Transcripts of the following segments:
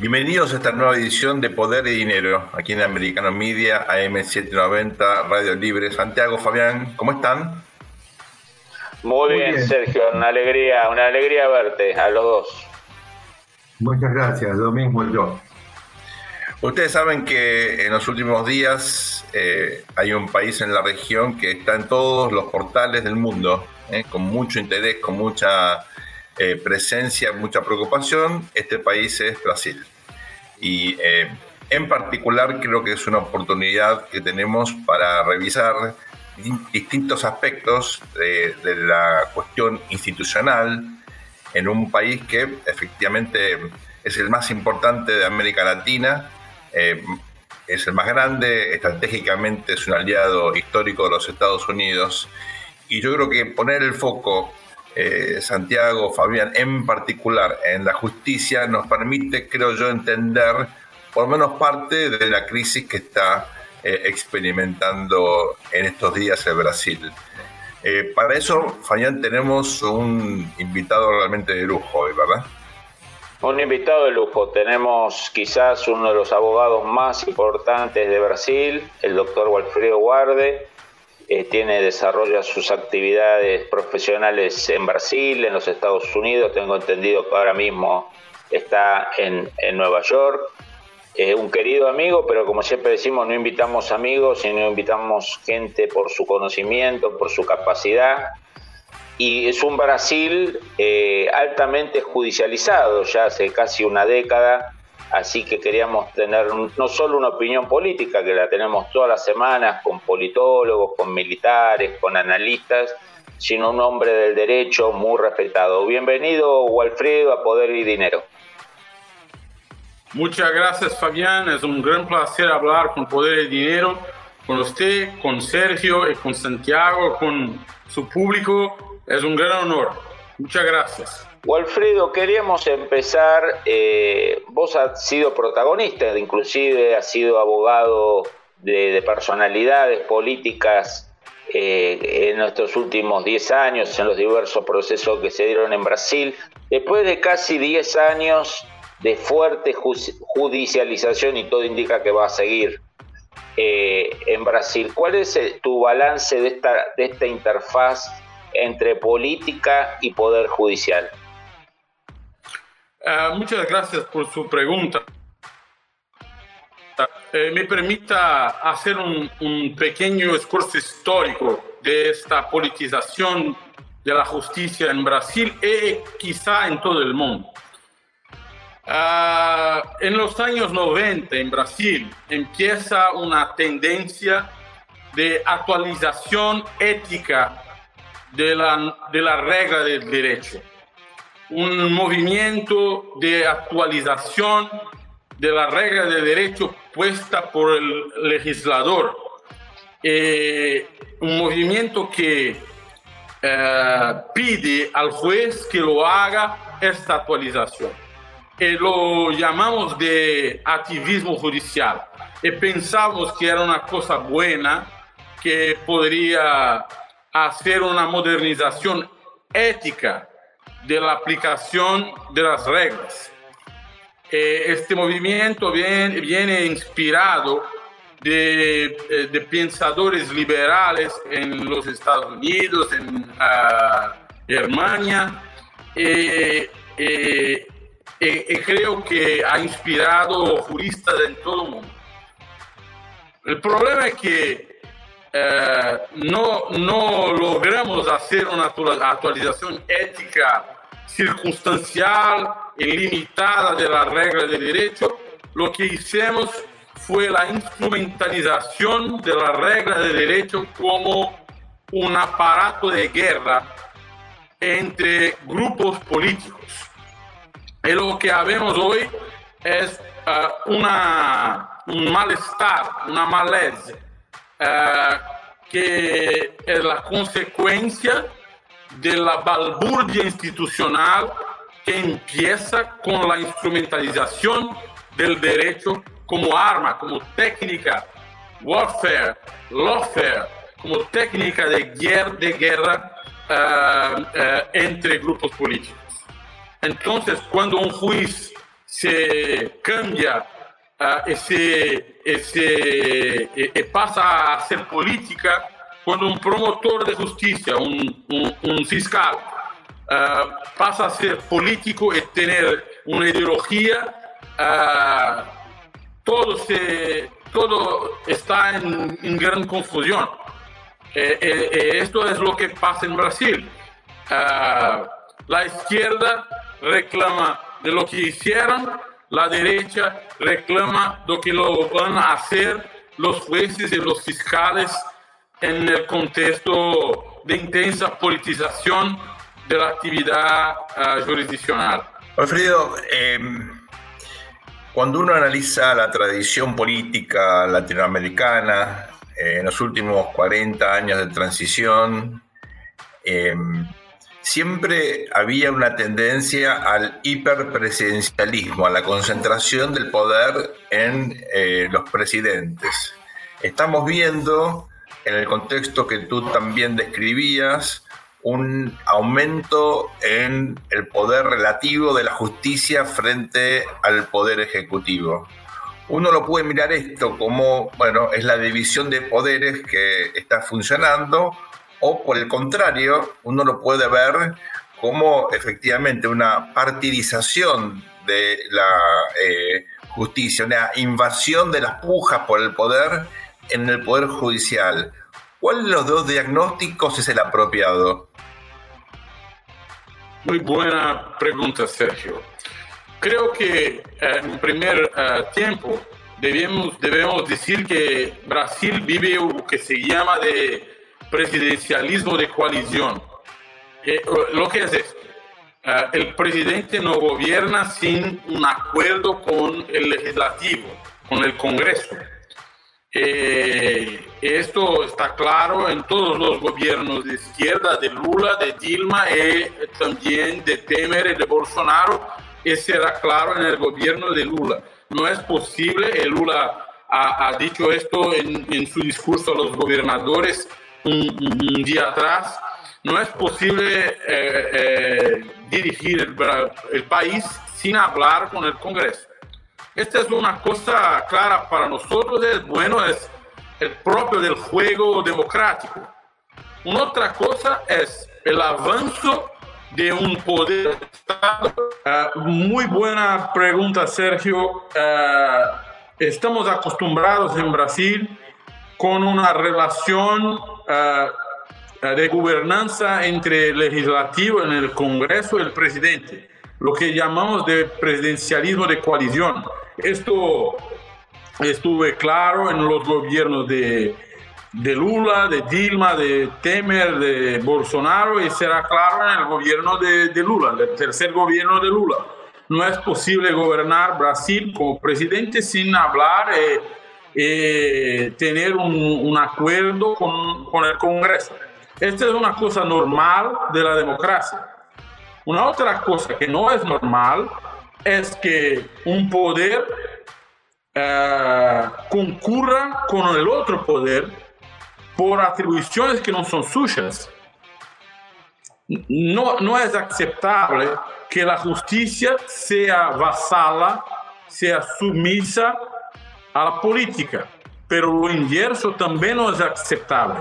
Bienvenidos a esta nueva edición de Poder y Dinero, aquí en Americano Media, AM790, Radio Libre. Santiago, Fabián, ¿cómo están? Muy, bien, Sergio, una alegría, una alegría verte a los dos. Muchas gracias, lo mismo yo. Ustedes saben que en los últimos días eh, hay un país en la región que está en todos los portales del mundo, eh, con mucho interés, con mucha eh, presencia, mucha preocupación. Este país es Brasil. Y eh, en particular creo que es una oportunidad que tenemos para revisar distintos aspectos de, la cuestión institucional en un país que efectivamente es el más importante de América Latina, eh, es el más grande, estratégicamente es un aliado histórico de los Estados Unidos. Y yo creo que poner el foco eh, Santiago, Fabián, en particular en la justicia, nos permite, creo yo, entender por lo menos parte de la crisis que está eh, experimentando en estos días el Brasil. Eh, para eso, Fabián, tenemos un invitado realmente de lujo hoy, ¿verdad? Un invitado de lujo. Tenemos quizás uno de los abogados más importantes de Brasil, el doctor Walfredo Guarde, eh, tiene desarrolla sus actividades profesionales en Brasil, en los Estados Unidos, tengo entendido que ahora mismo está en, Nueva York. Es un querido amigo, pero como siempre decimos, no invitamos amigos, sino invitamos gente por su conocimiento, por su capacidad. Y es un Brasil eh, altamente judicializado, ya hace casi una década, Así que queríamos tener no solo una opinión política, que la tenemos todas las semanas con politólogos, con militares, con analistas, sino un hombre del derecho muy respetado. Bienvenido, Walfredo, a Poder y Dinero. Muchas gracias, Fabián. Es un gran placer hablar con Poder y Dinero, con usted, con Sergio y con Santiago, con su público. Es un gran honor. Muchas gracias. Walfredo, queríamos empezar, eh, vos has sido protagonista, inclusive has sido abogado de, personalidades políticas eh, en nuestros últimos 10 años, en los diversos procesos que se dieron en Brasil. Después de casi 10 años de fuerte judicialización, y todo indica que va a seguir eh, en Brasil, ¿cuál es tu balance de esta, de esta interfaz entre política y poder judicial? Uh, muchas gracias por su pregunta. Eh, me permita hacer un, pequeño esfuerzo histórico de esta politización de la justicia en Brasil y quizá en todo el mundo. Uh, en los años 90 en Brasil empieza una tendencia de actualización ética de la, de la regla del derecho un movimiento de actualización de la regla de derecho puesta por el legislador. Eh, un movimiento que eh, pide al juez que lo haga esta actualización. Y lo llamamos de activismo judicial. Y pensamos que era una cosa buena, que podría hacer una modernización ética de la aplicación de las reglas. Eh, este movimiento viene, viene inspirado de, eh, de, pensadores liberales en los Estados Unidos, en uh, Alemania, eh, creo que ha inspirado juristas en todo el mundo. El problema es que no, no logramos hacer una actualización ética circunstancial y limitada de la regla de derecho, lo que hicimos fue la instrumentalización de la regla de derecho como un aparato de guerra entre grupos políticos. Y lo que vemos hoy es uh, una, un malestar, una maleza, que es la consecuencia de la balburdia institucional que empieza con la instrumentalización del derecho como arma, como técnica, warfare, lawfare, como técnica de guerra, de guerra uh, uh, entre grupos políticos. Entonces, cuando un juez se cambia uh, ese, ese, e, pasa a ser política cuando un promotor de justicia, un, un, un fiscal, uh, pasa a ser político y tener una ideología, uh, todo, se, todo está en, en gran confusión. Eh, eh, esto es lo que pasa en Brasil. la izquierda reclama de lo que hicieron, la derecha reclama lo que lo van a hacer los jueces y los fiscales en el contexto de intensa politización de la actividad uh, jurisdiccional. Alfredo, eh, cuando uno analiza la tradición política latinoamericana eh, en los últimos 40 años de transición, eh, siempre había una tendencia al hiperpresidencialismo, a la concentración del poder en eh, los presidentes. Estamos viendo, en el contexto que tú también describías, un aumento en el poder relativo de la justicia frente al poder ejecutivo. Uno lo puede mirar esto como, bueno, es la división de poderes que está funcionando, o por el contrario, uno lo puede ver como efectivamente una partidización de la eh, justicia, una invasión de las pujas por el poder en el poder judicial. ¿Cuál de los dos diagnósticos es el apropiado? Muy buena pregunta, Sergio. Creo que eh, en primer eh, tiempo debemos, debemos decir que Brasil vive lo que se llama de presidencialismo de coalición. Eh, lo que es esto, eh, el presidente no gobierna sin un acuerdo con el legislativo, con el Congreso. Eh, esto está claro en todos los gobiernos de izquierda, de Lula, de Dilma y también de Temer y de Bolsonaro, y será claro en el gobierno de Lula. No es posible, Lula ha, dicho esto en, su discurso a los gobernadores, un, día atrás, no es posible eh, eh, dirigir el, país sin hablar con el Congreso. Esta es una cosa clara para nosotros, es bueno, es el propio del juego democrático. Una otra cosa es el avance de un poder eh, muy buena pregunta, Sergio. estamos acostumbrados en Brasil con una relación eh, de gobernanza entre el legislativo en el Congreso y el presidente, lo que llamamos de presidencialismo de coalición. Esto estuve claro en los gobiernos de, de Lula, de Dilma, de Temer, de Bolsonaro y será claro en el gobierno de, de Lula, el tercer gobierno de Lula. No es posible gobernar Brasil como presidente sin hablar. Eh, eh, tener un, un acuerdo con, con, el Congreso. Esta es una cosa normal de la democracia. Una otra cosa que no es normal es que un poder eh, concurra con el otro poder por atribuciones que no son suyas. No, no es aceptable que la justicia sea vasala, sea sumisa a la política, pero lo inverso también no es aceptable.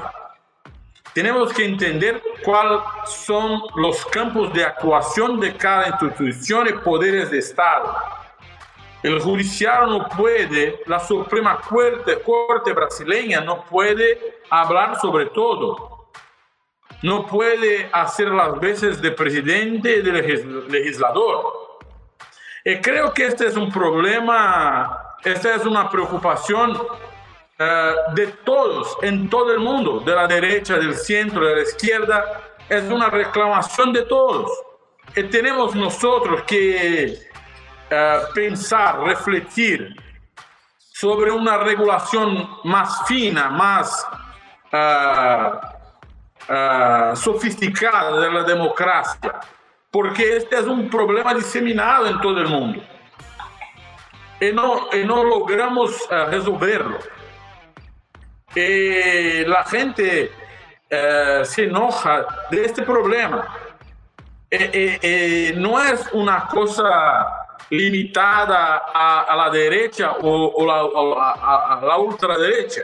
Tenemos que entender cuáles son los campos de actuación de cada institución y poderes de Estado. El judicial no puede, la Suprema Corte, Corte brasileña no puede hablar sobre todo. No puede hacer las veces de presidente y de legislador. Y creo que este es un problema esta es una preocupación eh, de todos, en todo el mundo, de la derecha, del centro, de la izquierda. Es una reclamación de todos. Y tenemos nosotros que eh, pensar, refletir sobre una regulación más fina, más sofisticada de la democracia, porque este es un problema diseminado en todo el mundo y no, y no logramos uh, resolverlo. Y la gente uh, se enoja de este problema. No es una cosa limitada a, la derecha o, a, la ultraderecha.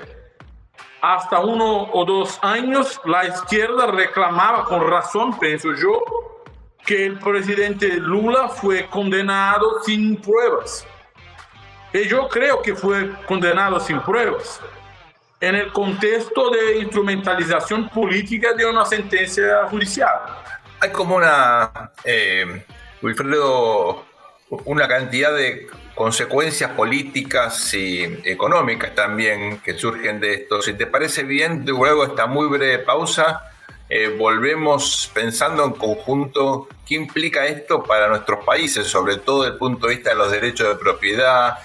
Hasta uno o dos años la izquierda reclamaba con razón, pienso yo, que el presidente Lula fue condenado sin pruebas. Y yo creo que fue condenado sin pruebas en el contexto de instrumentalización política de una sentencia judicial. Hay como una, eh, Wilfredo, una cantidad de consecuencias políticas y económicas también que surgen de esto. Si te parece bien, luego esta muy breve pausa, eh, volvemos pensando en conjunto qué implica esto para nuestros países, sobre todo desde el punto de vista de los derechos de propiedad,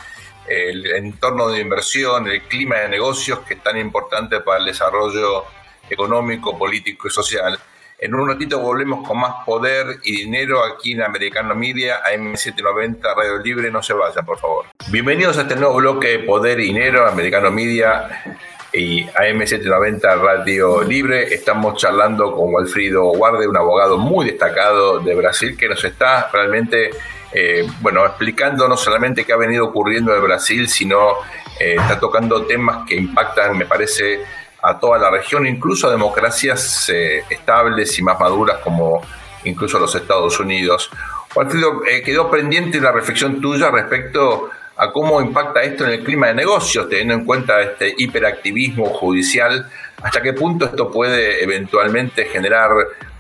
el entorno de inversión, el clima de negocios que es tan importante para el desarrollo económico, político y social. En un ratito volvemos con más poder y dinero aquí en Americano Media, AM790 Radio Libre. No se vayan, por favor. Bienvenidos a este nuevo bloque de Poder y Dinero, Americano Media y AM790 Radio Libre. Estamos charlando con Walfrido Guarde, un abogado muy destacado de Brasil que nos está realmente, eh, bueno, explicando no solamente qué ha venido ocurriendo en Brasil, sino eh, está tocando temas que impactan, me parece, a toda la región, incluso a democracias eh, estables y más maduras como incluso los Estados Unidos. Alfredo, eh, quedó pendiente una reflexión tuya respecto a cómo impacta esto en el clima de negocios, teniendo en cuenta este hiperactivismo judicial, hasta qué punto esto puede eventualmente generar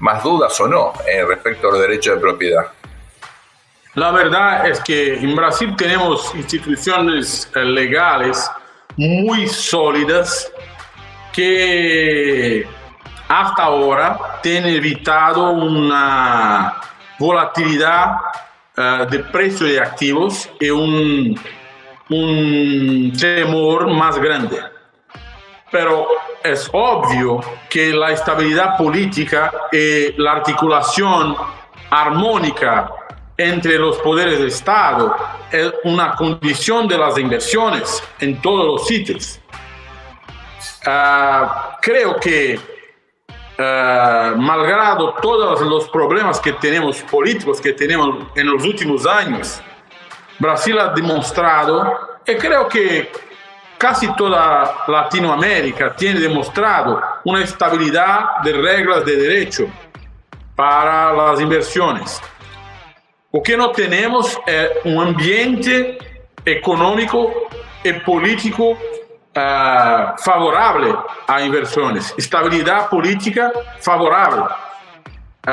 más dudas o no eh, respecto a los derechos de propiedad. La verdad es que en Brasil tenemos instituciones legales muy sólidas que hasta ahora tiene evitado una volatilidad uh, de precio de activos y un, un temor más grande. Pero es obvio que la estabilidad política y la articulación armónica entre los poderes del Estado es una condición de las inversiones en todos los sitios. Ah, creo que, uh, malgrado todos los problemas que tenemos políticos que tenemos en los últimos años, Brasil ha demostrado, y creo que casi toda Latinoamérica tiene demostrado una estabilidad de reglas de derecho para las inversiones. Lo que no tenemos es un ambiente económico y político uh, favorable a inversiones, estabilidad política favorable. Uh,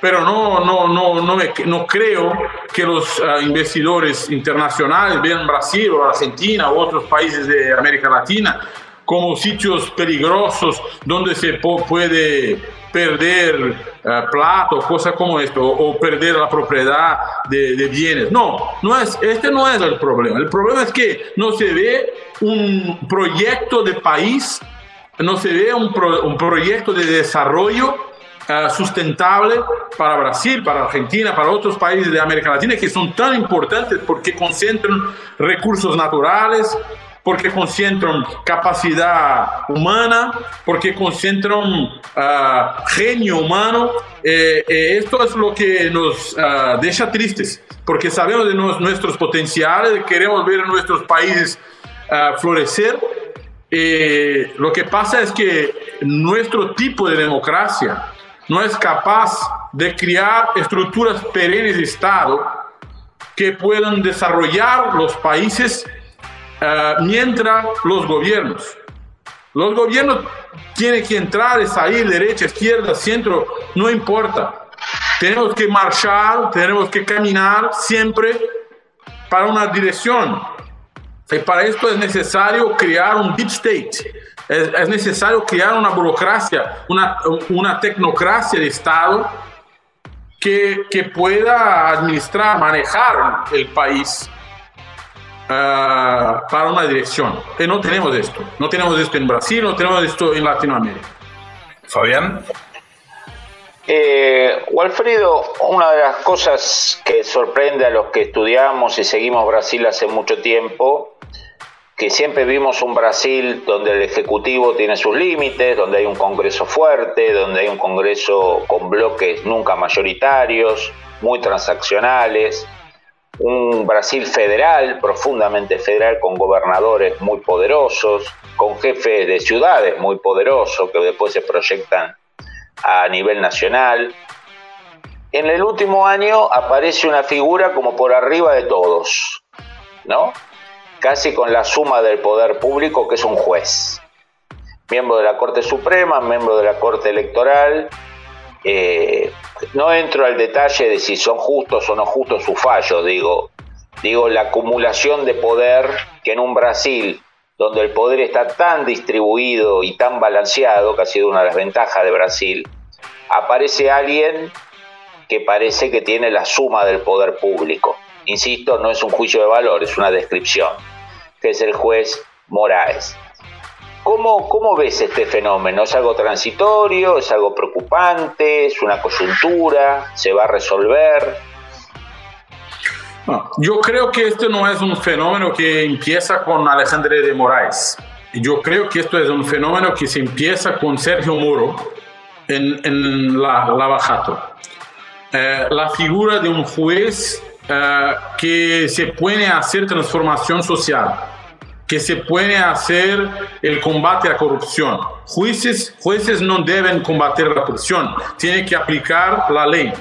pero no, no, no, no, me, no, creo que los uh, investidores internacionales vean Brasil o Argentina u otros países de América Latina como sitios peligrosos donde se puede perder uh, plata cosas como esto, o, perder la propiedad de, bienes. No, no es, este no es el problema. El problema es que no se ve un proyecto de país, no se ve un, pro, un proyecto de desarrollo uh, sustentable para Brasil, para Argentina, para otros países de América Latina que son tan importantes porque concentran recursos naturales, porque concentran capacidad humana, porque concentran uh, genio humano. Eh, eh, esto es lo que nos uh, deja tristes, porque sabemos de nuestros potenciales, queremos ver a nuestros países uh, florecer. Eh, lo que pasa es que nuestro tipo de democracia no es capaz de crear estructuras perennes de Estado que puedan desarrollar los países uh, mientras los gobiernos. Los gobiernos tienen que entrar y salir, derecha, izquierda, centro, no importa. Tenemos que marchar, tenemos que caminar siempre para una dirección. Y para esto es necesario crear un deep state. Es, es necesario crear una burocracia, una, una tecnocracia de Estado que, que pueda administrar, manejar el país uh, para una dirección. Y no tenemos esto. No tenemos esto en Brasil, no tenemos esto en Latinoamérica. Fabián. Eh, Walfredo, una de las cosas que sorprende a los que estudiamos y seguimos Brasil hace mucho tiempo, que siempre vimos un Brasil donde el Ejecutivo tiene sus límites, donde hay un Congreso fuerte, donde hay un Congreso con bloques nunca mayoritarios, muy transaccionales, un Brasil federal, profundamente federal, con gobernadores muy poderosos, con jefes de ciudades muy poderosos que después se proyectan a nivel nacional. En el último año aparece una figura como por arriba de todos, ¿no? Casi con la suma del poder público que es un juez. Miembro de la Corte Suprema, miembro de la Corte Electoral. Eh, no entro al detalle de si son justos o no justos sus fallos, digo, digo la acumulación de poder que en un Brasil donde el poder está tan distribuido y tan balanceado, que ha sido una de las ventajas de Brasil, aparece alguien que parece que tiene la suma del poder público. Insisto, no es un juicio de valor, es una descripción, que es el juez Moraes. ¿Cómo, ¿Cómo ves este fenómeno? ¿Es algo transitorio? ¿Es algo preocupante? ¿Es una coyuntura? ¿Se va a resolver? yo creo que esto no es un fenómeno que empieza con Alejandro de Moraes. Yo creo que esto es un fenómeno que se empieza con Sergio Moro en, en la, Lavajato. Eh, la figura de un juez eh, que se puede hacer transformación social, que se puede hacer el combate a la corrupción. Jueces, jueces no deben combatir la corrupción, tienen que aplicar la ley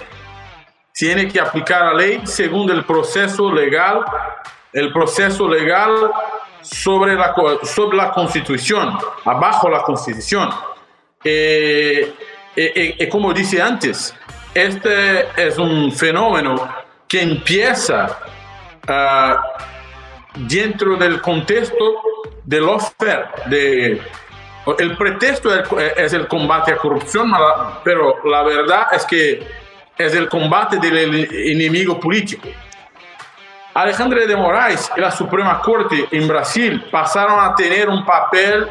tiene que aplicar la ley según el proceso legal, el proceso legal sobre la, sobre la Constitución, abajo la Constitución. Eh, eh, eh, como dije antes, este es un fenómeno que empieza uh, dentro del contexto del offer, de el pretexto es el combate a corrupción, pero la verdad es que es el combate del enemigo político. Alejandro de Moraes y la Suprema Corte en Brasil pasaron a tener un papel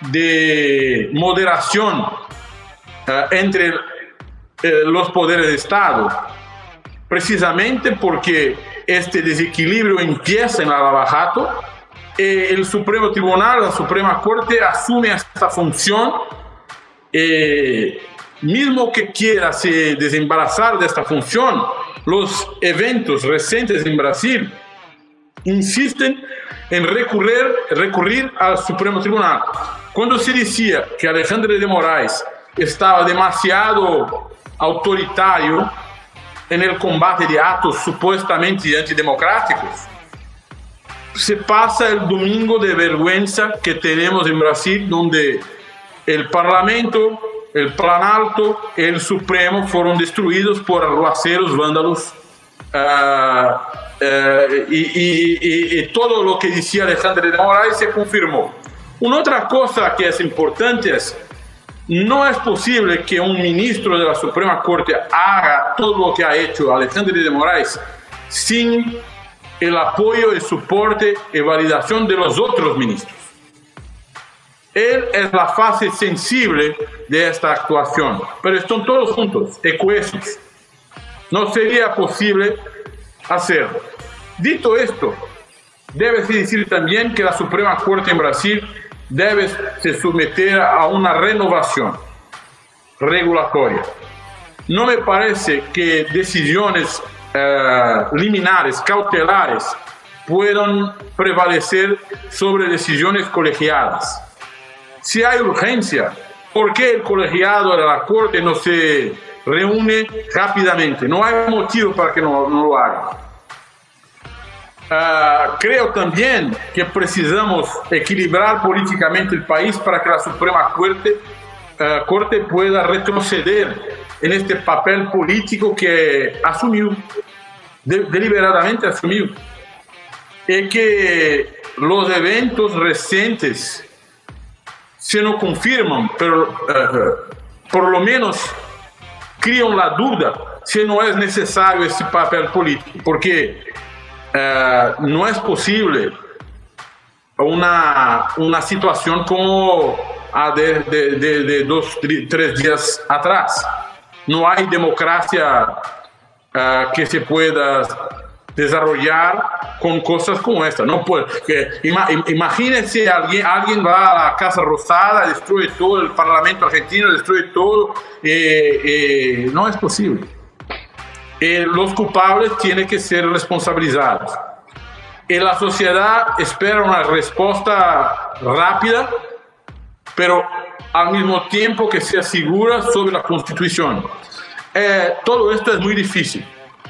de moderación eh, entre eh, los poderes de Estado, precisamente porque este desequilibrio empieza en la Lavajato, eh, el Supremo Tribunal, la Suprema Corte asume esta función mismo que quiera se desembarazar de esta función, los eventos recientes en Brasil insisten en recurrir, recurrir al Supremo Tribunal. Cuando se decía que Alejandro de Moraes estaba demasiado autoritario en el combate de actos supuestamente antidemocráticos, se pasa el domingo de vergüenza que tenemos en Brasil, donde el Parlamento el Plan Alto y el Supremo fueron destruidos por arruaceros vándalos. Ah, eh, y, todo lo que decía Alejandro de Moraes se confirmó. Una otra cosa que es importante es, no es posible que un ministro de la Suprema Corte haga todo lo que ha hecho Alejandro de Moraes sin el apoyo, el soporte y validación de los otros ministros. Él es la fase sensible de esta actuación, pero están todos juntos, ecuesos. No sería posible hacerlo. Dicho esto, debe decir también que la Suprema Corte en Brasil debe se someter a una renovación regulatoria. No me parece que decisiones eh, liminares, cautelares, puedan prevalecer sobre decisiones colegiadas si hay urgencia, ¿por qué el colegiado de la Corte no se reúne rápidamente? No hay motivo para que no, lo haga. Ah, creo también que precisamos equilibrar políticamente el país para que la Suprema Corte, ah, Corte pueda retroceder en este papel político que asumió, deliberadamente asumió. Y que los eventos recientes se no confirman, pero uh, por lo menos criam la duda se não é necessário esse papel político, porque uh, não é possível uma, uma situação como a de, de, de, de dois, três dias atrás. Não há democracia uh, que se pueda desarrollar con cosas como esta. No puede, que, imagínense alguien, alguien va a la Casa Rosada, destruye todo, el Parlamento argentino destruye todo. Eh, eh, no es posible. Y los culpables tienen que ser responsabilizados. Y la sociedad espera una respuesta rápida, pero al mismo tiempo que sea segura sobre la Constitución. Eh, todo esto es muy difícil,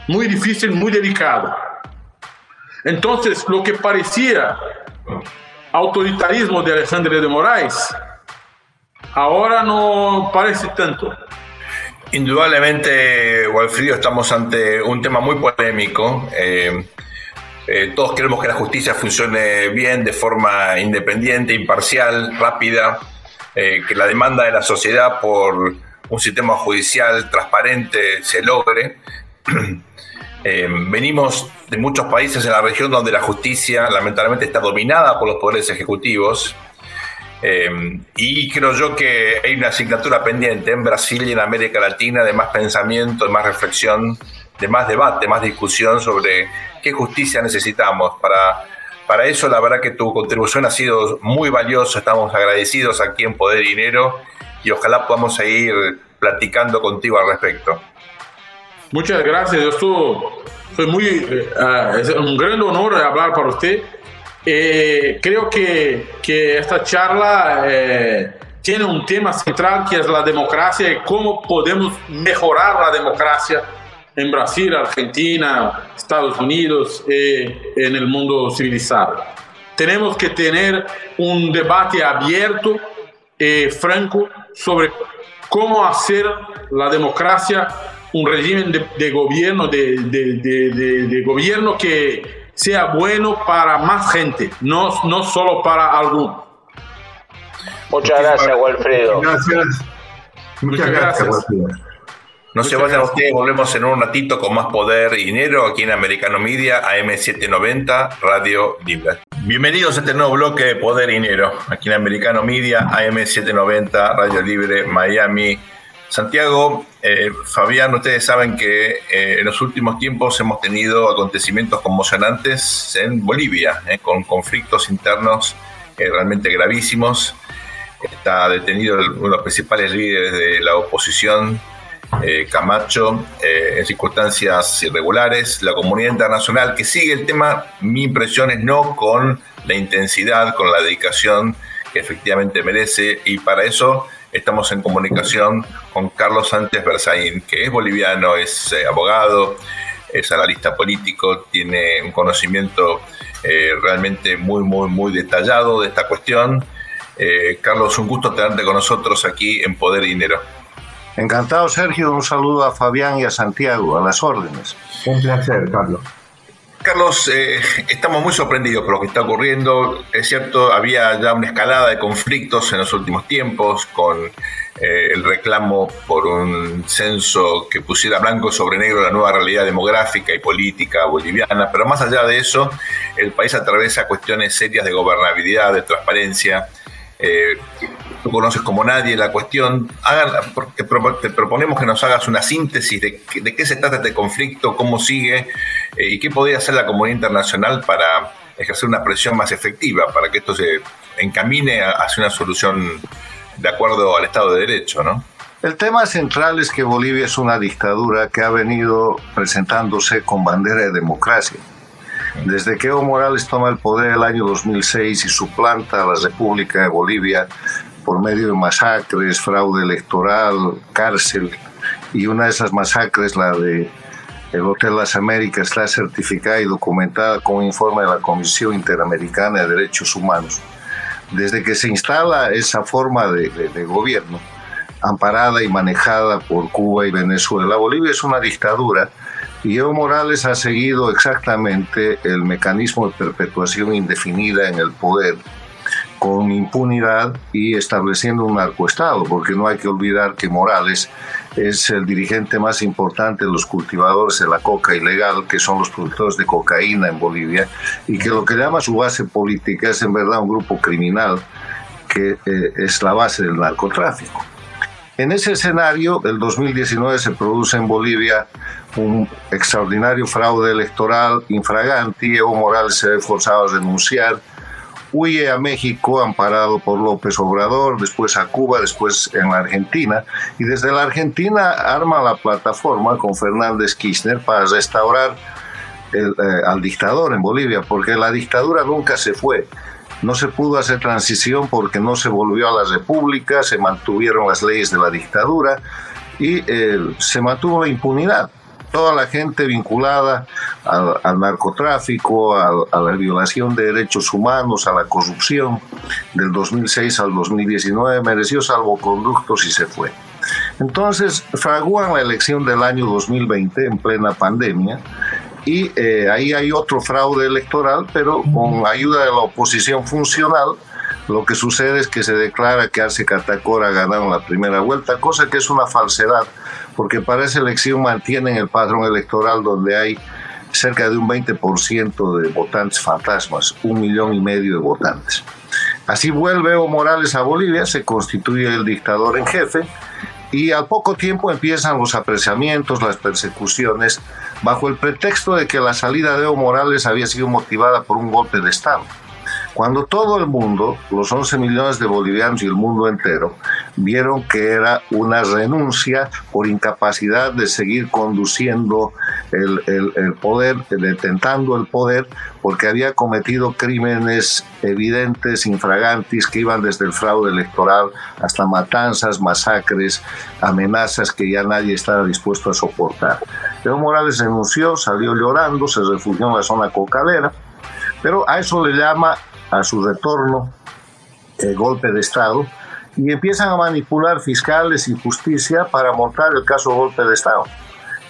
muy difícil, muy delicado. Entonces, lo que parecía autoritarismo de Alexandre de Moraes, ahora no parece tanto. Indudablemente, Walfrido, estamos ante un tema muy polémico. Eh, eh, todos queremos que la justicia funcione bien, de forma independiente, imparcial, rápida, eh, que la demanda de la sociedad por un sistema judicial transparente se logre. venimos de muchos países en la región donde la justicia lamentablemente está dominada por los poderes ejecutivos Em, y creo yo que hay una asignatura pendiente en Brasil y en América Latina de más pensamiento, de más reflexión, de más debate, más discusión sobre qué justicia necesitamos. Para, para eso, la verdad que tu contribución ha sido muy valiosa, estamos agradecidos aquí en Poder Dinero y ojalá podamos seguir platicando contigo al respecto. Muchas gracias, yo soy muy, eh, ah, es un gran honor hablar para usted eh, creo que, que, esta charla eh, tiene un tema central que es la democracia y cómo podemos mejorar la democracia en Brasil, Argentina, Estados Unidos eh, en el mundo civilizado. Tenemos que tener un debate abierto y franco sobre cómo hacer la democracia un régimen de, de gobierno, de, de, de gobierno que sea bueno para más gente, no, no solo para algunos. Muchas gracias, Walfredo. Gracias. Muchas, gracias, No se vayan ustedes, volvemos en un ratito con más poder y dinero aquí en Americano Media, AM790, Radio Libre. Bienvenidos a este nuevo bloque de Poder y Dinero, aquí en Americano Media, AM790, Radio Libre, Miami, Santiago, eh, Fabián, ustedes saben que eh, en los últimos tiempos hemos tenido acontecimientos conmocionantes en Bolivia, eh, con conflictos internos realmente gravísimos. Está detenido uno de los principales líderes de la oposición, Camacho, en circunstancias irregulares. La comunidad internacional que sigue el tema, mi impresión es no con la intensidad, con la dedicación que efectivamente merece, y para eso Estamos en comunicación con Carlos Sánchez Berzaín, que es boliviano, es eh, abogado, es analista político, tiene un conocimiento eh, realmente muy, muy, muy detallado de esta cuestión. Eh, Carlos, un gusto tenerte con nosotros aquí en Poder y Dinero. Encantado, Sergio. Un saludo a Fabián y a Santiago, a las órdenes. Un placer, Carlos. Carlos, eh, estamos muy sorprendidos por lo que está ocurriendo. Es cierto, había ya una escalada de conflictos en los últimos tiempos con eh, el reclamo por un censo que pusiera blanco sobre negro la nueva realidad demográfica y política boliviana. Pero más allá de eso, el país atraviesa cuestiones serias de gobernabilidad, de transparencia. Eh, tú conoces como nadie la cuestión. te proponemos que nos hagas una síntesis de, de qué se trata este conflicto, cómo sigue eh, y qué podría hacer la comunidad internacional para ejercer una presión más efectiva, para que esto se encamine hacia una solución de acuerdo al Estado de Derecho, ¿no? El tema central es que Bolivia es una dictadura que ha venido presentándose con bandera de democracia. Desde que Evo Morales toma el poder el año 2006 y suplanta a la República de Bolivia por medio de masacres, fraude electoral, cárcel, y una de esas masacres, la de el Hotel Las Américas, está certificada y documentada con un informe de la Comisión Interamericana de Derechos Humanos. Desde que se instala esa forma de, de gobierno, amparada y manejada por Cuba y Venezuela, Bolivia es una dictadura y Evo Morales ha seguido exactamente el mecanismo de perpetuación indefinida en el poder con impunidad y estableciendo un narcoestado, porque no hay que olvidar que Morales es el dirigente más importante de los cultivadores de la coca ilegal, que son los productores de cocaína en Bolivia, y que lo que llama su base política es en verdad un grupo criminal que eh, es la base del narcotráfico. En ese escenario, el 2019 se produce en Bolivia un extraordinario fraude electoral infragante Evo Morales se ve forzado a denunciar huye a México amparado por López Obrador, después a Cuba, después en la Argentina, y desde la Argentina arma la plataforma con Fernández Kirchner para restaurar eh, al dictador en Bolivia, porque la dictadura nunca se fue. No se pudo hacer transición porque no se volvió a la república, se mantuvieron las leyes de la dictadura y eh, se mantuvo la impunidad toda la gente vinculada al, narcotráfico, a, la violación de derechos humanos, a la corrupción del 2006 al 2019 mereció salvoconductos y se fue. Entonces fragúan la elección del año 2020 en plena pandemia y eh, ahí hay otro fraude electoral, pero con ayuda de la oposición funcional, lo que sucede es que se declara que Arce Catacora ganaron la primera vuelta, cosa que es una falsedad porque para esa elección mantienen el padrón electoral donde hay cerca de un 20% de votantes fantasmas, un millón y medio de votantes. Así vuelve Evo Morales a Bolivia, se constituye el dictador en jefe y al poco tiempo empiezan los apresamientos, las persecuciones, bajo el pretexto de que la salida de Evo Morales había sido motivada por un golpe de Estado. Cuando todo el mundo, los 11 millones de bolivianos y el mundo entero, vieron que era una renuncia por incapacidad de seguir conduciendo el, el, poder, detentando el poder, porque había cometido crímenes evidentes, infragantes, que iban desde el fraude electoral hasta matanzas, masacres, amenazas que ya nadie estaba dispuesto a soportar. Evo Morales renunció, salió llorando, se refugió en la zona cocalera, pero a eso le llama a su retorno el golpe de Estado y empiezan a manipular fiscales y justicia para montar el caso golpe de Estado.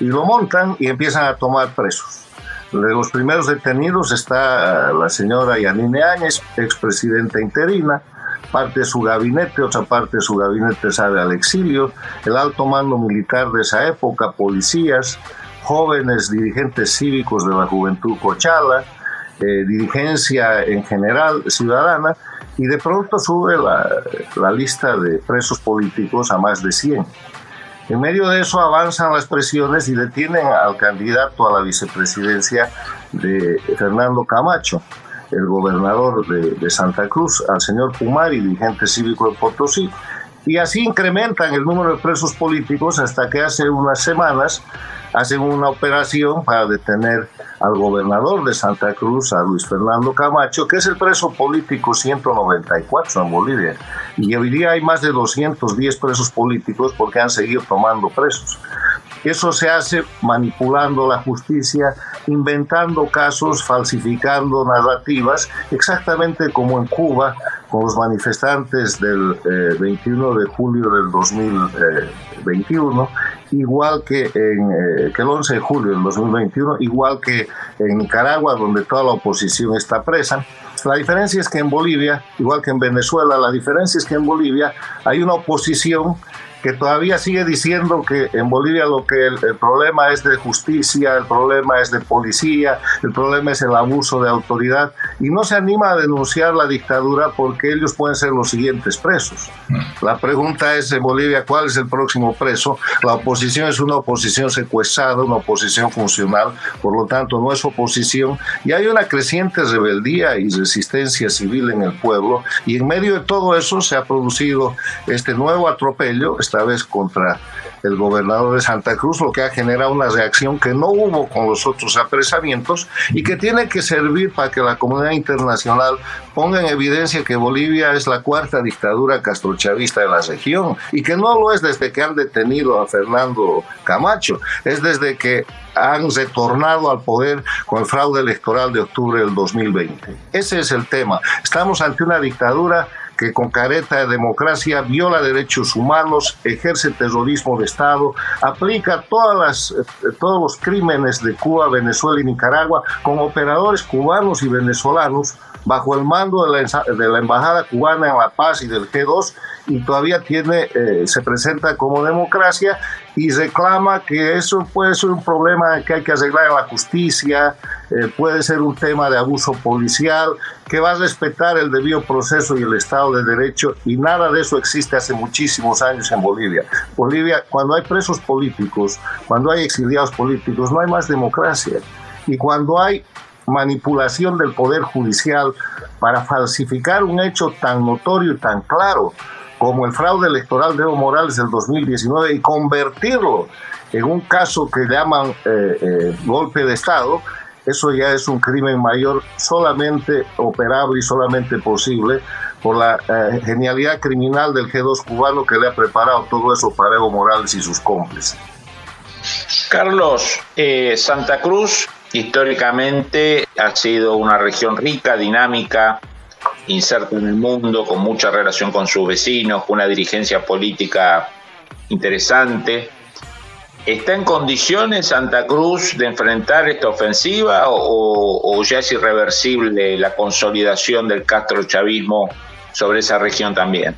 Y lo montan y empiezan a tomar presos. De los primeros detenidos está eh, la señora Yanine Áñez, expresidenta interina, parte de su gabinete, otra parte de su gabinete sale al exilio, el alto mando militar de esa época, policías, jóvenes dirigentes cívicos de la juventud cochala, eh, dirigencia en general ciudadana, y de pronto sube la, la, lista de presos políticos a más de 100. En medio de eso avanzan las presiones y detienen al candidato a la vicepresidencia de Fernando Camacho, el gobernador de, de Santa Cruz, al señor Pumari, dirigente cívico de Potosí, y así incrementan el número de presos políticos hasta que hace unas semanas hacen una operación para detener al gobernador de Santa Cruz, a Luis Fernando Camacho, que es el preso político 194 en Bolivia. Y hoy día hay más de 210 presos políticos porque han seguido tomando presos. Eso se hace manipulando la justicia, inventando casos, falsificando narrativas, exactamente como en Cuba con los manifestantes del 21 eh, de julio del 2021, igual que, en, eh, que el 11 de julio del 2021, igual que en Nicaragua, donde toda la oposición está presa. La diferencia es que en Bolivia, igual que en Venezuela, la diferencia es que en Bolivia hay una oposición que todavía sigue diciendo que en Bolivia lo que el, problema es de justicia, el problema es de policía, el problema es el abuso de autoridad y no se anima a denunciar la dictadura porque ellos pueden ser los siguientes presos. La pregunta es en Bolivia cuál es el próximo preso. La oposición es una oposición secuestrada, una oposición funcional, por lo tanto no es oposición y hay una creciente rebeldía y resistencia civil en el pueblo y en medio de todo eso se ha producido este nuevo atropello, esta vez contra el gobernador de Santa Cruz, lo que ha generado una reacción que no hubo con los otros apresamientos y que tiene que servir para que la comunidad internacional ponga en evidencia que Bolivia es la cuarta dictadura castrochavista de la región y que no lo es desde que han detenido a Fernando Camacho, es desde que han retornado al poder con el fraude electoral de octubre del 2020. Ese es el tema. Estamos ante una dictadura que con careta de democracia viola derechos humanos, ejerce terrorismo de Estado, aplica todas las, eh, todos los crímenes de Cuba, Venezuela y Nicaragua con operadores cubanos y venezolanos bajo el mando de la, de la Embajada cubana en La Paz y del G2 y todavía tiene, eh, se presenta como democracia y reclama que eso puede ser un problema que hay que arreglar en la justicia, eh, puede ser un tema de abuso policial, que va a respetar el debido proceso y el Estado de Derecho y nada de eso existe hace muchísimos años en Bolivia. Bolivia, cuando hay presos políticos, cuando hay exiliados políticos, no hay más democracia. Y cuando hay manipulación del Poder Judicial para falsificar un hecho tan notorio y tan claro como el fraude electoral de Evo Morales del 2019 y convertirlo en un caso que llaman eh, eh, golpe de Estado, eso ya es un crimen mayor solamente operable y solamente posible por la eh, genialidad criminal del G2 cubano que le ha preparado todo eso para Evo Morales y sus cómplices. Carlos, Santa Cruz históricamente ha sido una región rica, dinámica, inserta en el mundo, con mucha relación con sus vecinos, con una dirigencia política interesante. ¿Está en condiciones Santa Cruz de enfrentar esta ofensiva o, ya es irreversible la consolidación del Castro chavismo sobre esa región también?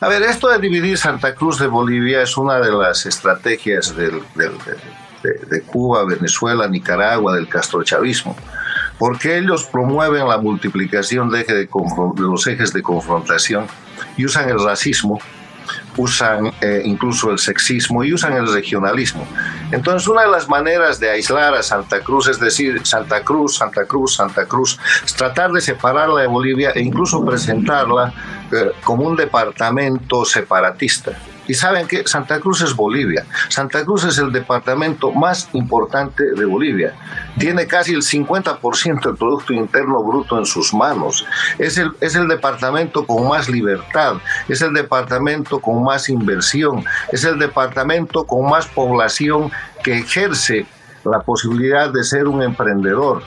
A ver, esto de dividir Santa Cruz de Bolivia es una de las estrategias de, Cuba, Venezuela, Nicaragua, del castrochavismo porque ellos promueven la multiplicación de, de, los ejes de confrontación y usan el racismo, usan eh, incluso el sexismo y usan el regionalismo. Entonces, una de las maneras de aislar a Santa Cruz es decir, Santa Cruz, Santa Cruz, Santa Cruz, es tratar de separarla de Bolivia e incluso presentarla eh, como un departamento separatista. Y saben que Santa Cruz es Bolivia. Santa Cruz es el departamento más importante de Bolivia. Tiene casi el 50% del Producto Interno Bruto en sus manos. Es el, es el departamento con más libertad. Es el departamento con más inversión. Es el departamento con más población que ejerce la posibilidad de ser un emprendedor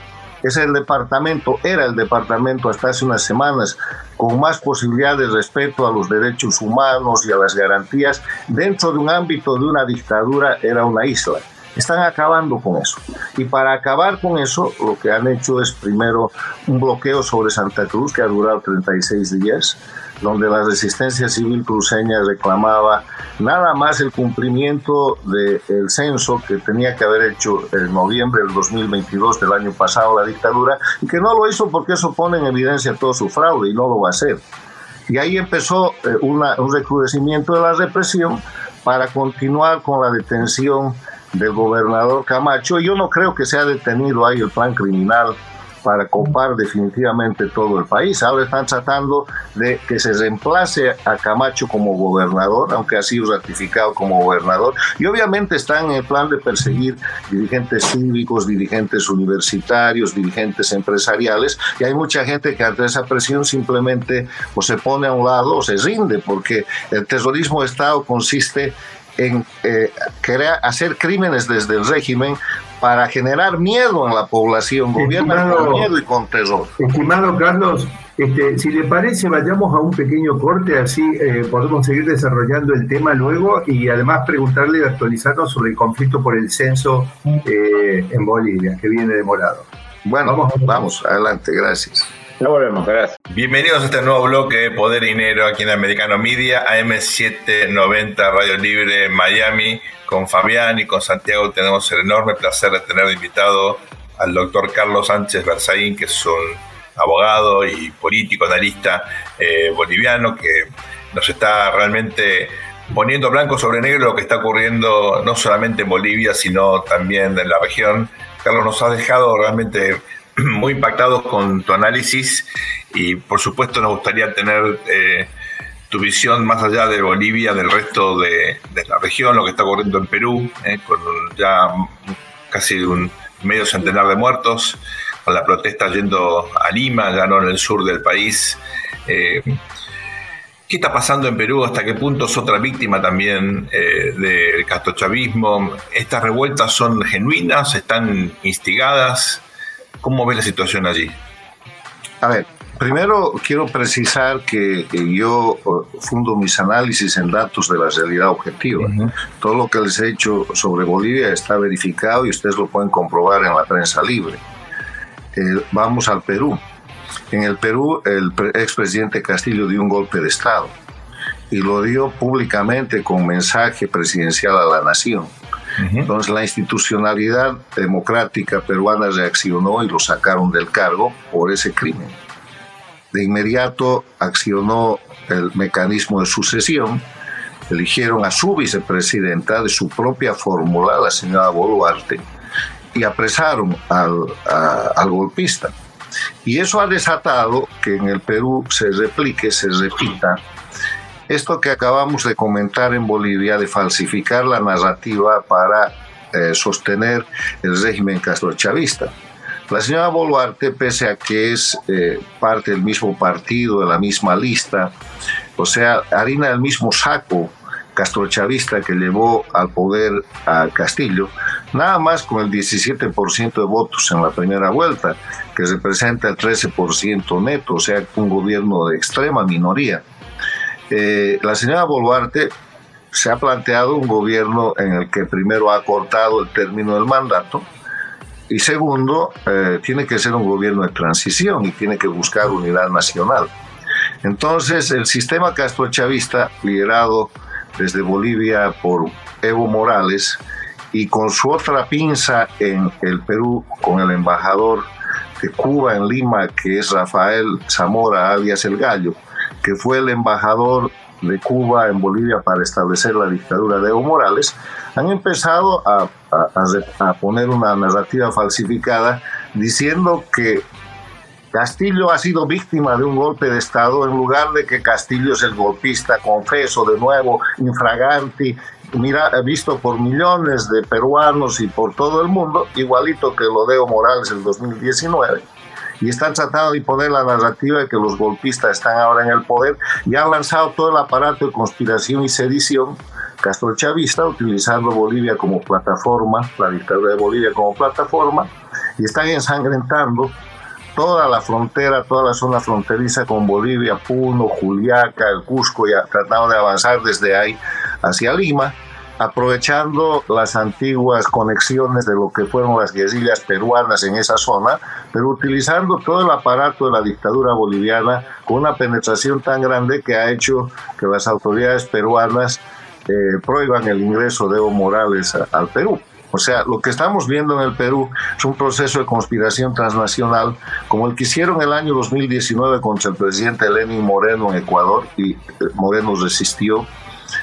es el departamento, era el departamento hasta hace unas semanas, con más posibilidades de respeto a los derechos humanos y a las garantías, dentro de un ámbito de una dictadura, era una isla. Están acabando con eso. Y para acabar con eso, lo que han hecho es primero un bloqueo sobre Santa Cruz, que ha durado 36 días, donde la resistencia civil cruceña reclamaba nada más el cumplimiento del censo que tenía que haber hecho en noviembre del 2022 del año pasado la dictadura y que no lo hizo porque eso pone en evidencia todo su fraude y no lo va a hacer. Y ahí empezó eh, un recrudecimiento de la represión para continuar con la detención del gobernador Camacho. Yo no creo que sea detenido ahí el plan criminal para copar definitivamente todo el país. Ahora están tratando de que se reemplace a Camacho como gobernador, aunque ha sido ratificado como gobernador, y obviamente están en el plan de perseguir dirigentes cívicos, dirigentes universitarios, dirigentes empresariales, y hay mucha gente que ante esa presión simplemente o se pone a un lado o se rinde, porque el terrorismo de Estado consiste en eh, querer hacer crímenes desde el régimen para generar miedo en la población, gobierna con miedo y con terror. Estimado Carlos, este, si le parece, vayamos a un pequeño corte, así eh, podemos seguir desarrollando el tema luego y además preguntarle y actualizarnos sobre el conflicto por el censo eh, en Bolivia, que viene demorado. Bueno, vamos, vamos adelante, gracias. Ya volvemos, gracias. Bienvenidos a este nuevo bloque de Poder y Dinero aquí en Americano Media, AM790 Radio Libre Miami. Con Fabián y con Santiago tenemos el enorme placer de tener invitado al doctor Carlos Sánchez Berzaín, que es un abogado y político, analista eh, boliviano, que nos está realmente poniendo blanco sobre negro lo que está ocurriendo no solamente en Bolivia, sino también en la región. Carlos nos ha dejado realmente muy impactados con tu análisis y por supuesto nos gustaría tener eh, tu visión más allá de Bolivia, del resto de, la región, lo que está ocurriendo en Perú, eh, con ya casi un medio centenar de muertos, con la protesta yendo a Lima, ya no en el sur del país. Eh, ¿Qué está pasando en Perú? ¿Hasta qué punto es otra víctima también del castrochavismo? ¿Estas revueltas son genuinas? ¿Están instigadas? ¿Cómo ves la situación allí? A ver, primero quiero precisar que, yo uh, fundo mis análisis en datos de la realidad objetiva. Todo lo que les he hecho sobre Bolivia está verificado y ustedes lo pueden comprobar en la prensa libre. Eh, vamos al Perú. En el Perú, el expresidente Castillo dio un golpe de Estado y lo dio públicamente con mensaje presidencial a la nación. Entonces la institucionalidad democrática peruana reaccionó y lo sacaron del cargo por ese crimen. De inmediato accionó el mecanismo de sucesión, eligieron a su vicepresidenta de su propia fórmula, la señora Boluarte, y apresaron al, golpista. Y eso ha desatado que en el Perú se replique, se repita esto que acabamos de comentar en Bolivia de falsificar la narrativa para eh, sostener el régimen castrochavista. La señora Boluarte, pese a que es eh, parte del mismo partido, de la misma lista, o sea, harina del mismo saco castrochavista que llevó al poder a Castillo, nada más con el 17% de votos en la primera vuelta, que representa el 13% neto, o sea, un gobierno de extrema minoría. Eh, la señora Boluarte se ha planteado un gobierno en el que primero ha cortado el término del mandato y segundo, eh, tiene que ser un gobierno de transición y tiene que buscar unidad nacional. Entonces, el sistema castrochavista, liderado desde Bolivia por Evo Morales y con su otra pinza en el Perú, con el embajador de Cuba en Lima, que es Rafael Zamora, alias El Gallo, que fue el embajador de Cuba en Bolivia para establecer la dictadura de Evo Morales, han empezado a, a, poner una narrativa falsificada diciendo que Castillo ha sido víctima de un golpe de Estado en lugar de que Castillo es el golpista, confeso de nuevo, infraganti, mira, visto por millones de peruanos y por todo el mundo, igualito que lo de Evo Morales en 2019 y están tratando de poner la narrativa de que los golpistas están ahora en el poder y han lanzado todo el aparato de conspiración y sedición Castro Chavista, utilizando Bolivia como plataforma, la dictadura de Bolivia como plataforma, y están ensangrentando toda la frontera, toda la zona fronteriza con Bolivia, Puno, Juliaca, el Cusco, y tratando de avanzar desde ahí hacia Lima aprovechando las antiguas conexiones de lo que fueron las guerrillas peruanas en esa zona, pero utilizando todo el aparato de la dictadura boliviana con una penetración tan grande que ha hecho que las autoridades peruanas eh, prohíban el ingreso de Evo Morales al Perú. O sea, lo que estamos viendo en el Perú es un proceso de conspiración transnacional como el que hicieron el año 2019 contra el presidente Lenin Moreno en Ecuador y eh, Moreno resistió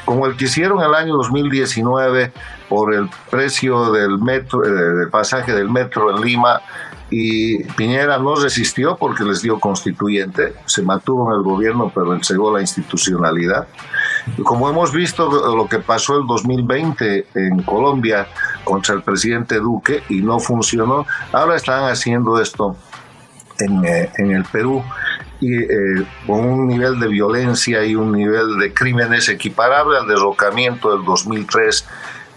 como el que hicieron el año 2019 por el precio del metro, eh, del pasaje del metro en Lima y Piñera no resistió porque les dio constituyente, se mantuvo en el gobierno pero entregó la institucionalidad. Como hemos visto lo que pasó el 2020 en Colombia contra el presidente Duque y no funcionó, ahora están haciendo esto en, eh, en el Perú y eh, con un nivel de violencia y un nivel de crímenes equiparable al derrocamiento del 2003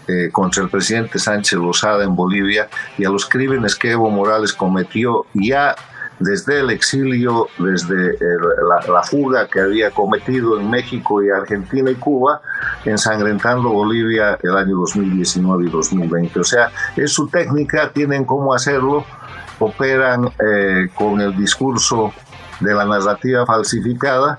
eh, contra el presidente Sánchez Lozada en Bolivia y a los crímenes que Evo Morales cometió ya desde el exilio, desde eh, la, fuga que había cometido en México y Argentina y Cuba, ensangrentando Bolivia el año 2019 y 2020. O sea, es su técnica, tienen cómo hacerlo, operan con el discurso de la narrativa falsificada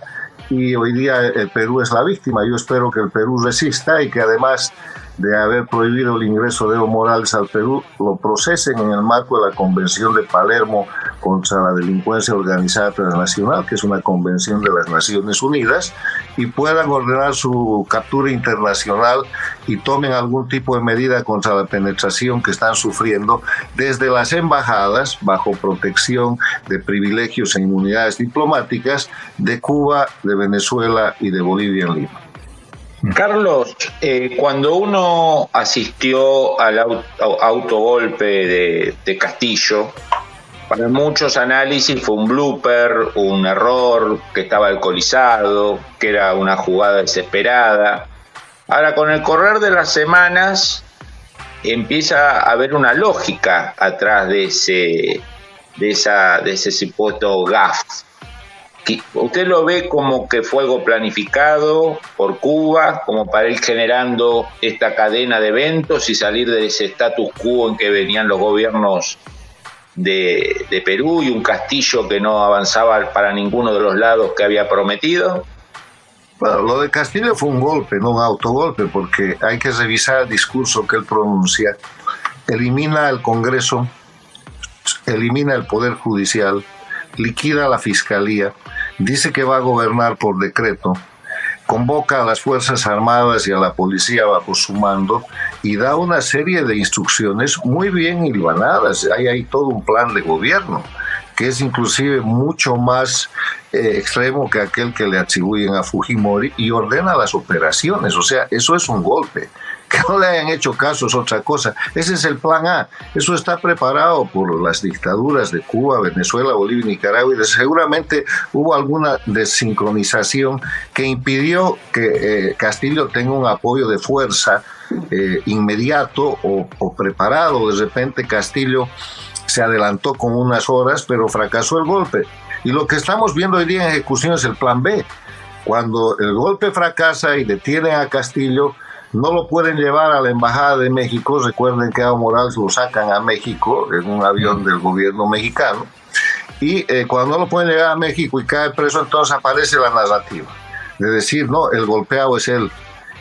y hoy día el Perú es la víctima. Yo espero que el Perú resista y que además de haber prohibido el ingreso de Evo Morales al Perú, lo procesen en el marco de la Convención de Palermo contra la Delincuencia Organizada Transnacional, que es una convención de las Naciones Unidas, y puedan ordenar su captura internacional y tomen algún tipo de medida contra la penetración que están sufriendo desde las embajadas, bajo protección de privilegios e inmunidades diplomáticas, de Cuba, de Venezuela y de Bolivia en Lima. Carlos, eh, cuando uno asistió al autogolpe de, de, Castillo, para muchos análisis fue un blooper, un error, que estaba alcoholizado, que era una jugada desesperada. Ahora, con el correr de las semanas, empieza a haber una lógica atrás de ese, de esa, de ese supuesto gaf ¿Usted lo ve como que fue algo planificado por Cuba, como para ir generando esta cadena de eventos y salir de ese status quo en que venían los gobiernos de, Perú y un castillo que no avanzaba para ninguno de los lados que había prometido? Bueno, lo de Castillo fue un golpe, no un autogolpe, porque hay que revisar el discurso que él pronuncia. Elimina el Congreso, elimina el Poder Judicial, liquida la Fiscalía, dice que va a gobernar por decreto, convoca a las Fuerzas Armadas y a la policía bajo su mando y da una serie de instrucciones muy bien hilvanadas. Hay todo un plan de gobierno que es inclusive mucho más eh, extremo que aquel que le atribuyen a Fujimori y ordena las operaciones. O sea, eso es un golpe. Que no le hayan hecho caso es otra cosa. Ese es el plan A. Eso está preparado por las dictaduras de Cuba, Venezuela, Bolivia y Nicaragua. Y seguramente hubo alguna desincronización que impidió que eh, Castillo tenga un apoyo de fuerza eh, inmediato o, o preparado. De repente Castillo se adelantó con unas horas, pero fracasó el golpe. Y lo que estamos viendo hoy día en ejecución es el plan B. Cuando el golpe fracasa y detienen a Castillo, no lo pueden llevar a la Embajada de México. Recuerden que a Morales lo sacan a México en un avión del gobierno mexicano. Y eh, cuando no lo pueden llevar a México y cae preso, entonces aparece la narrativa de decir, no, el golpeado es él.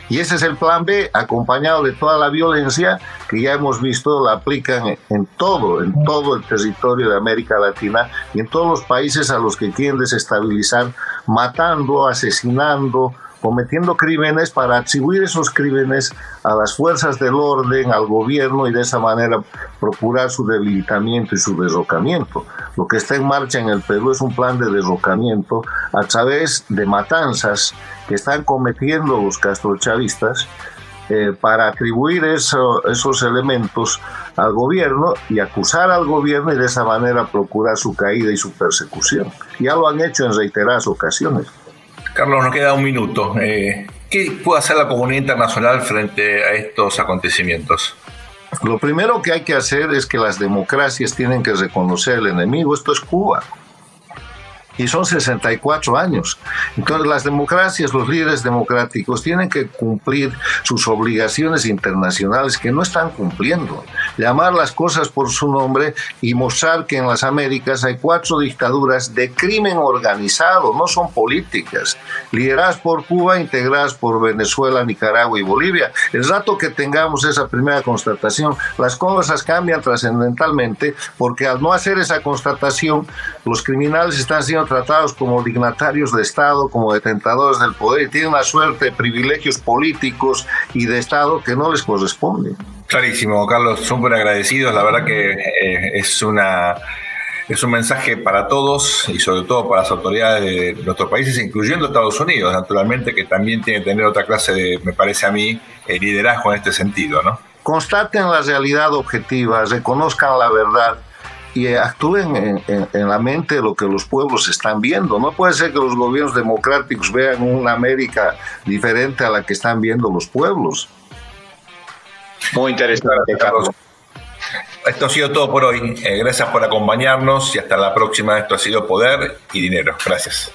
Y ese es el plan B, acompañado de toda la violencia que ya hemos visto la aplican en todo, en todo el territorio de América Latina y en todos los países a los que quieren desestabilizar, matando, asesinando, cometiendo crímenes para atribuir esos crímenes a las fuerzas del orden, al gobierno y de esa manera procurar su debilitamiento y su derrocamiento. Lo que está en marcha en el Perú es un plan de derrocamiento a través de matanzas que están cometiendo los castrochavistas eh, para atribuir esos elementos al gobierno y acusar al gobierno y de esa manera procurar su caída y su persecución. Ya lo han hecho en reiteradas ocasiones. Carlos, nos queda un minuto. Eh, ¿Qué puede hacer la comunidad internacional frente a estos acontecimientos? Lo primero que hay que hacer es que las democracias tienen que reconocer el enemigo. Esto es Cuba y son 64 años. Entonces las democracias, los líderes democráticos tienen que cumplir sus obligaciones internacionales que no están cumpliendo. Llamar las cosas por su nombre y mostrar que en las Américas hay cuatro dictaduras de crimen organizado, no son políticas, lideradas por Cuba, integradas por Venezuela, Nicaragua y Bolivia. El rato que tengamos esa primera constatación, las cosas cambian trascendentalmente porque al no hacer esa constatación, los criminales están siendo tratados como dignatarios de Estado, como detentadores del poder y tienen una suerte de privilegios políticos y de Estado que no les corresponde. Clarísimo, Carlos, súper agradecidos. La verdad que eh, es una es un mensaje para todos y sobre todo para las autoridades de nuestros países, incluyendo Estados Unidos, naturalmente, que también tiene que tener otra clase de, me parece a mí, eh, liderazgo en este sentido, ¿no? Constaten la realidad objetiva, reconozcan la verdad y actúen en, la mente de lo que los pueblos están viendo. No puede ser que los gobiernos democráticos vean una América diferente a la que están viendo los pueblos. Muy interesante, Carlos. Esto ha sido todo por hoy. Eh, gracias por acompañarnos y hasta la próxima. Esto ha sido Poder y Dinero. Gracias.